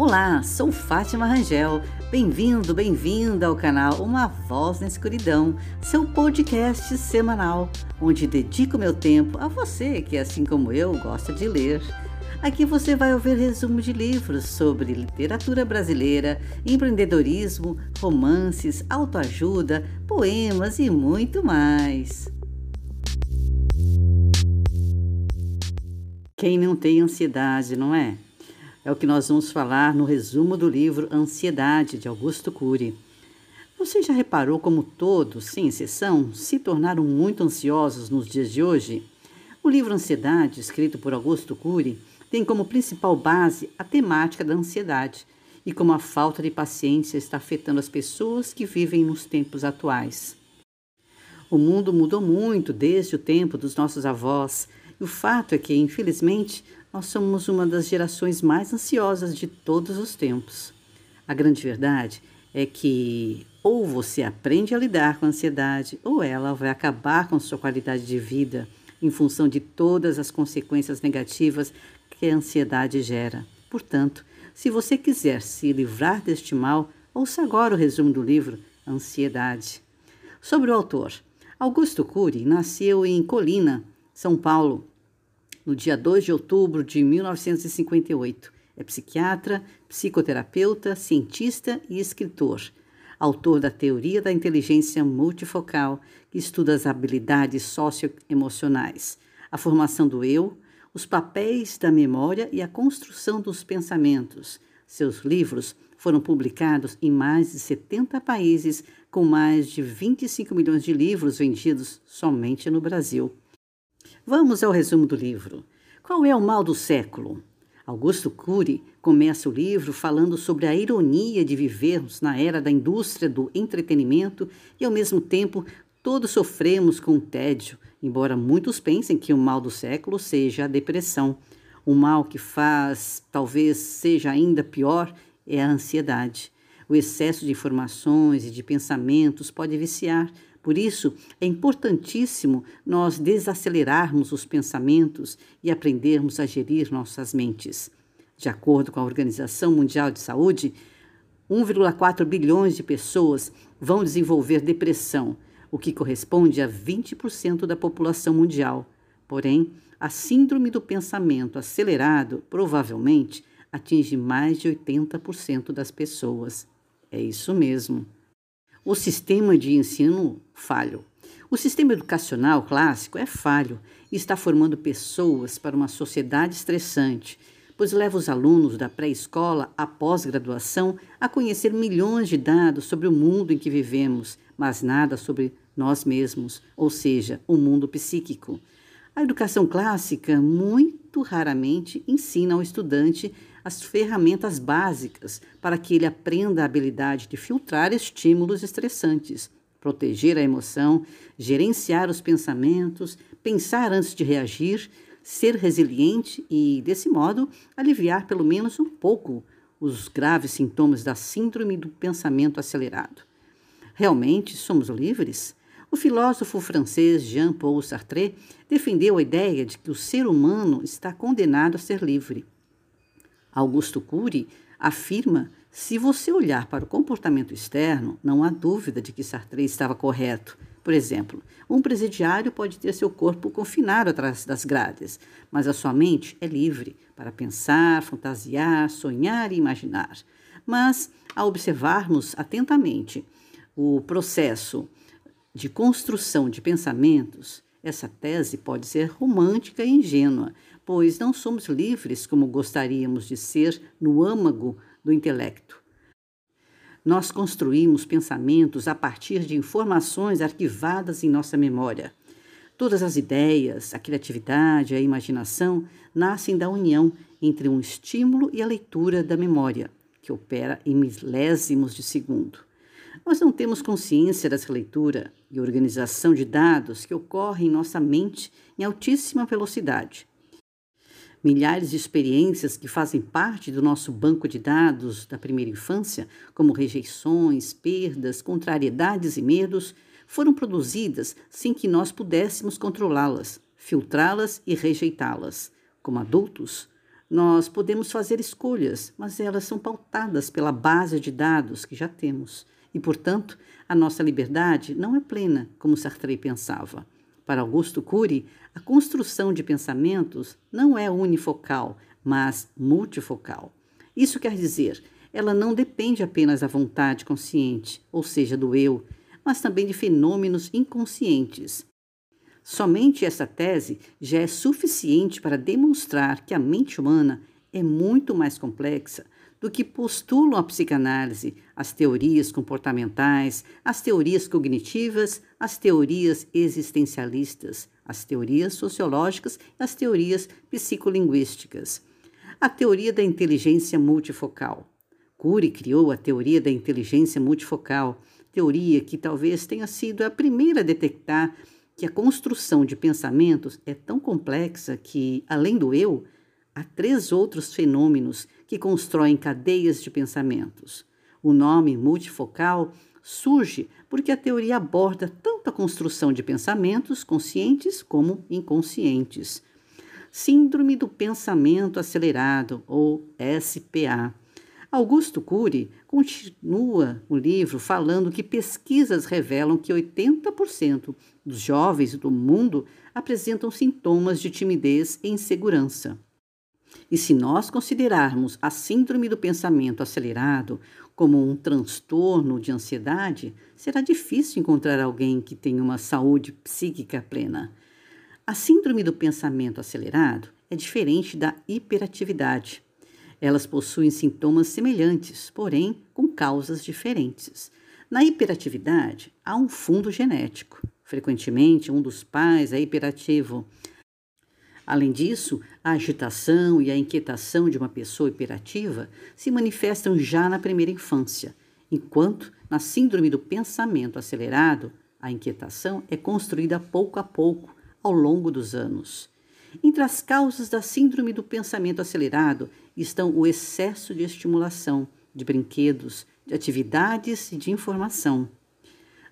Olá, sou Fátima Rangel. Bem-vindo, bem-vinda ao canal Uma Voz na Escuridão, seu podcast semanal, onde dedico meu tempo a você que, assim como eu, gosta de ler. Aqui você vai ouvir resumo de livros sobre literatura brasileira, empreendedorismo, romances, autoajuda, poemas e muito mais. Quem não tem ansiedade, não é? É o que nós vamos falar no resumo do livro Ansiedade, de Augusto Cury. Você já reparou como todos, sem exceção, se tornaram muito ansiosos nos dias de hoje? O livro Ansiedade, escrito por Augusto Cury, tem como principal base a temática da ansiedade e como a falta de paciência está afetando as pessoas que vivem nos tempos atuais. O mundo mudou muito desde o tempo dos nossos avós, e o fato é que, infelizmente, nós somos uma das gerações mais ansiosas de todos os tempos. A grande verdade é que ou você aprende a lidar com a ansiedade, ou ela vai acabar com sua qualidade de vida em função de todas as consequências negativas que a ansiedade gera. Portanto, se você quiser se livrar deste mal, ouça agora o resumo do livro Ansiedade. Sobre o autor. Augusto Cury nasceu em Colina, São Paulo, no dia 2 de outubro de 1958. É psiquiatra, psicoterapeuta, cientista e escritor. Autor da Teoria da Inteligência Multifocal, que estuda as habilidades socioemocionais, a formação do eu, os papéis da memória e a construção dos pensamentos. Seus livros foram publicados em mais de 70 países, com mais de 25 milhões de livros vendidos somente no Brasil. Vamos ao resumo do livro. Qual é o mal do século? Augusto Cury começa o livro falando sobre a ironia de vivermos na era da indústria do entretenimento e, ao mesmo tempo, todos sofremos com o tédio, embora muitos pensem que o mal do século seja a depressão. O mal que faz, talvez seja ainda pior, é a ansiedade. O excesso de informações e de pensamentos pode viciar, por isso, é importantíssimo nós desacelerarmos os pensamentos e aprendermos a gerir nossas mentes. De acordo com a Organização Mundial de Saúde, 1,4 bilhões de pessoas vão desenvolver depressão, o que corresponde a 20% da população mundial. Porém, a síndrome do pensamento acelerado provavelmente atinge mais de 80% das pessoas. É isso mesmo o sistema de ensino falho. O sistema educacional clássico é falho e está formando pessoas para uma sociedade estressante, pois leva os alunos da pré-escola à pós-graduação a conhecer milhões de dados sobre o mundo em que vivemos, mas nada sobre nós mesmos, ou seja, o mundo psíquico. A educação clássica muito raramente ensina ao estudante as ferramentas básicas para que ele aprenda a habilidade de filtrar estímulos estressantes, proteger a emoção, gerenciar os pensamentos, pensar antes de reagir, ser resiliente e, desse modo, aliviar pelo menos um pouco os graves sintomas da síndrome do pensamento acelerado. Realmente somos livres? O filósofo francês Jean-Paul Sartre defendeu a ideia de que o ser humano está condenado a ser livre. Augusto Cury afirma: se você olhar para o comportamento externo, não há dúvida de que Sartre estava correto. Por exemplo, um presidiário pode ter seu corpo confinado atrás das grades, mas a sua mente é livre para pensar, fantasiar, sonhar e imaginar. Mas, ao observarmos atentamente o processo de construção de pensamentos, essa tese pode ser romântica e ingênua, pois não somos livres como gostaríamos de ser no âmago do intelecto. Nós construímos pensamentos a partir de informações arquivadas em nossa memória. Todas as ideias, a criatividade, a imaginação nascem da união entre um estímulo e a leitura da memória, que opera em milésimos de segundo. Nós não temos consciência dessa leitura e organização de dados que ocorre em nossa mente em altíssima velocidade milhares de experiências que fazem parte do nosso banco de dados da primeira infância, como rejeições, perdas, contrariedades e medos, foram produzidas sem que nós pudéssemos controlá-las, filtrá-las e rejeitá-las. Como adultos, Nós podemos fazer escolhas, mas elas são pautadas pela base de dados que já temos. E, portanto, a nossa liberdade não é plena, como Sartre pensava. Para Augusto Cury, a construção de pensamentos não é unifocal, mas multifocal. Isso quer dizer, ela não depende apenas da vontade consciente, ou seja, do eu, mas também de fenômenos inconscientes, Somente essa tese já é suficiente para demonstrar que a mente humana é muito mais complexa do que postulam a psicanálise, as teorias comportamentais, as teorias cognitivas, as teorias existencialistas, as teorias sociológicas e as teorias psicolinguísticas. A teoria da inteligência multifocal. Cury criou a teoria da inteligência multifocal, teoria que talvez tenha sido a primeira a detectar que a construção de pensamentos é tão complexa que, além do eu, há três outros fenômenos que constroem cadeias de pensamentos. O nome multifocal surge porque a teoria aborda tanto a construção de pensamentos conscientes como inconscientes. Síndrome do pensamento acelerado, ou SPA Augusto Cury continua o livro falando que pesquisas revelam que 80% dos jovens do mundo apresentam sintomas de timidez e insegurança. E se nós considerarmos a síndrome do pensamento acelerado como um transtorno de ansiedade, será difícil encontrar alguém que tenha uma saúde psíquica plena. A síndrome do pensamento acelerado é diferente da hiperatividade. Elas possuem sintomas semelhantes, porém com causas diferentes. Na hiperatividade, há um fundo genético. Frequentemente, um dos pais é hiperativo. Além disso, a agitação e a inquietação de uma pessoa hiperativa se manifestam já na primeira infância, enquanto na síndrome do pensamento acelerado, a inquietação é construída pouco a pouco ao longo dos anos. Entre as causas da síndrome do pensamento acelerado estão o excesso de estimulação, de brinquedos, de atividades e de informação.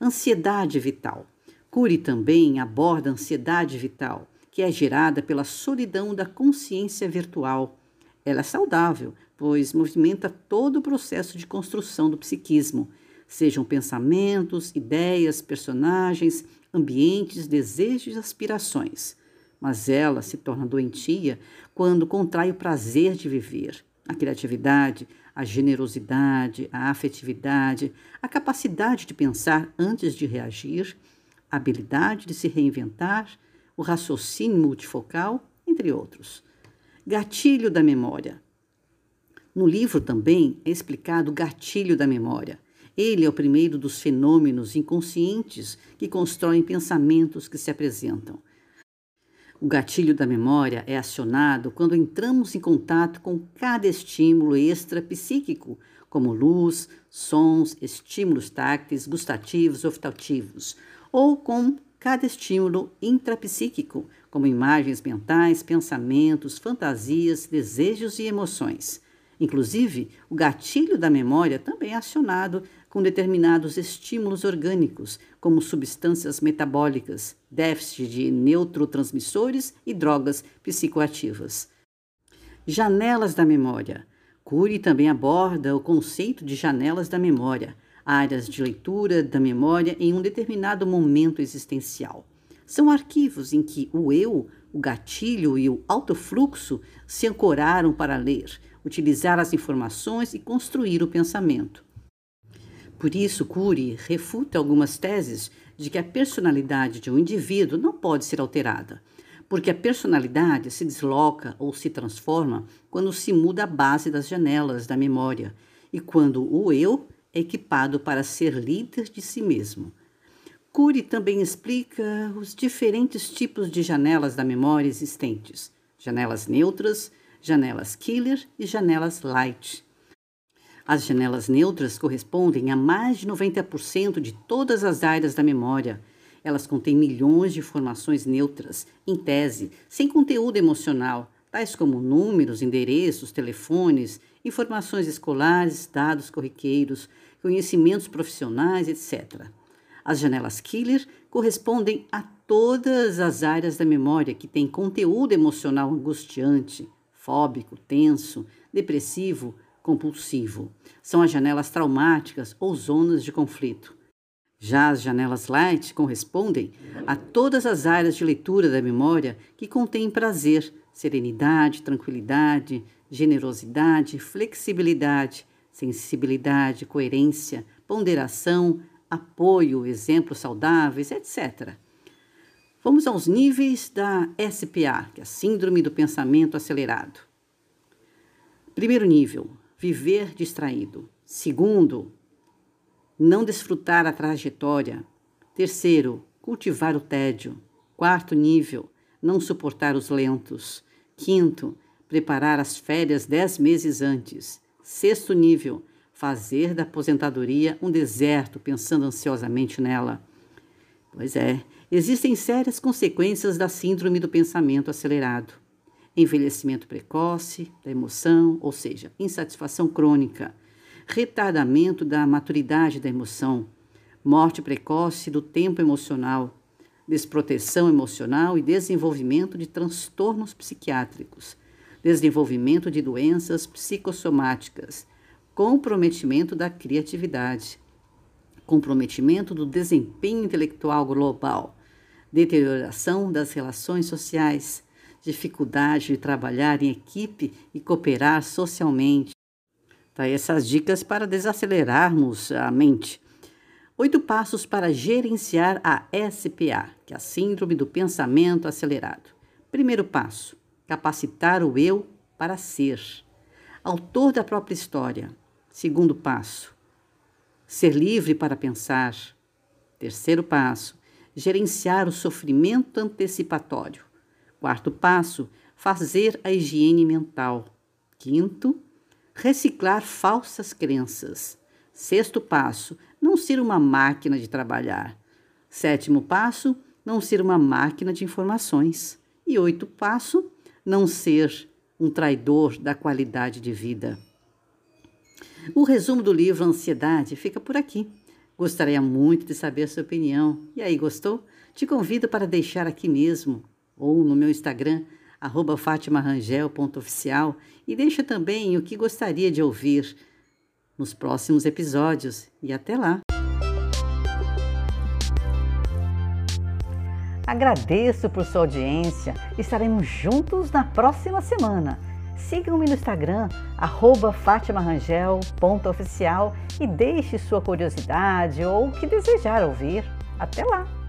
Ansiedade vital. Cury também aborda a ansiedade vital, que é gerada pela solidão da consciência virtual. Ela é saudável, pois movimenta todo o processo de construção do psiquismo, sejam pensamentos, ideias, personagens, ambientes, desejos e aspirações mas ela se torna doentia quando contrai o prazer de viver, a criatividade, a generosidade, a afetividade, a capacidade de pensar antes de reagir, a habilidade de se reinventar, o raciocínio multifocal, entre outros. Gatilho da memória. No livro também é explicado o gatilho da memória. Ele é o primeiro dos fenômenos inconscientes que constroem pensamentos que se apresentam. O gatilho da memória é acionado quando entramos em contato com cada estímulo extra-psíquico, como luz, sons, estímulos tácteis, gustativos olfativos, ou com cada estímulo intrapsíquico, como imagens mentais, pensamentos, fantasias, desejos e emoções. Inclusive, o gatilho da memória também é acionado com determinados estímulos orgânicos, como substâncias metabólicas, déficit de neurotransmissores e drogas psicoativas. Janelas da memória. Cury também aborda o conceito de janelas da memória, áreas de leitura da memória em um determinado momento existencial. São arquivos em que o eu, o gatilho e o autofluxo se ancoraram para ler, utilizar as informações e construir o pensamento. Por isso, Cury refuta algumas teses de que a personalidade de um indivíduo não pode ser alterada, porque a personalidade se desloca ou se transforma quando se muda a base das janelas da memória e quando o eu equipado para ser líder de si mesmo. Cury também explica os diferentes tipos de janelas da memória existentes: janelas neutras, janelas killer e janelas light. As janelas neutras correspondem a mais de 90% de todas as áreas da memória. Elas contêm milhões de informações neutras, em tese, sem conteúdo emocional, tais como números, endereços, telefones, informações escolares, dados corriqueiros, conhecimentos profissionais, etc. As janelas killer correspondem a todas as áreas da memória que têm conteúdo emocional angustiante, fóbico, tenso, depressivo, compulsivo. São as janelas traumáticas ou zonas de conflito. Já as janelas light correspondem a todas as áreas de leitura da memória que contêm prazer, serenidade, tranquilidade, generosidade, flexibilidade, sensibilidade, coerência, ponderação, apoio, exemplos saudáveis, etc. Vamos aos níveis da SPA, que é a Síndrome do Pensamento Acelerado. Primeiro nível, viver distraído. Segundo, não desfrutar a trajetória. Terceiro, cultivar o tédio. Quarto nível, não suportar os lentos. Quinto, preparar as férias dez meses antes. Sexto nível, fazer da aposentadoria um deserto, pensando ansiosamente nela. Pois é, existem sérias consequências da síndrome do pensamento acelerado. Envelhecimento precoce da emoção, ou seja, insatisfação crônica, retardamento da maturidade da emoção, morte precoce do tempo emocional, desproteção emocional e desenvolvimento de transtornos psiquiátricos, desenvolvimento de doenças psicossomáticas, comprometimento da criatividade, comprometimento do desempenho intelectual global, deterioração das relações sociais, dificuldade de trabalhar em equipe e cooperar socialmente, Tá, essas dicas para desacelerarmos a mente. Oito passos para gerenciar a SPA, que é a Síndrome do Pensamento Acelerado. Primeiro passo: capacitar o eu para ser. Autor da própria história. Segundo passo: ser livre para pensar. Terceiro passo: gerenciar o sofrimento antecipatório. Quarto passo: fazer a higiene mental. Quinto, reciclar falsas crenças. Sexto passo, não ser uma máquina de trabalhar. Sétimo passo, não ser uma máquina de informações. E oito passo, não ser um traidor da qualidade de vida. O resumo do livro Ansiedade fica por aqui. Gostaria muito de saber sua opinião. E aí, gostou? Te convido para deixar aqui mesmo ou no meu Instagram fatimarangel.oficial e deixa também o que gostaria de ouvir nos próximos episódios. E até lá! Agradeço por sua audiência. Estaremos juntos na próxima semana. Sigam-me no Instagram, fatimarangel.oficial e deixe sua curiosidade ou o que desejar ouvir. Até lá!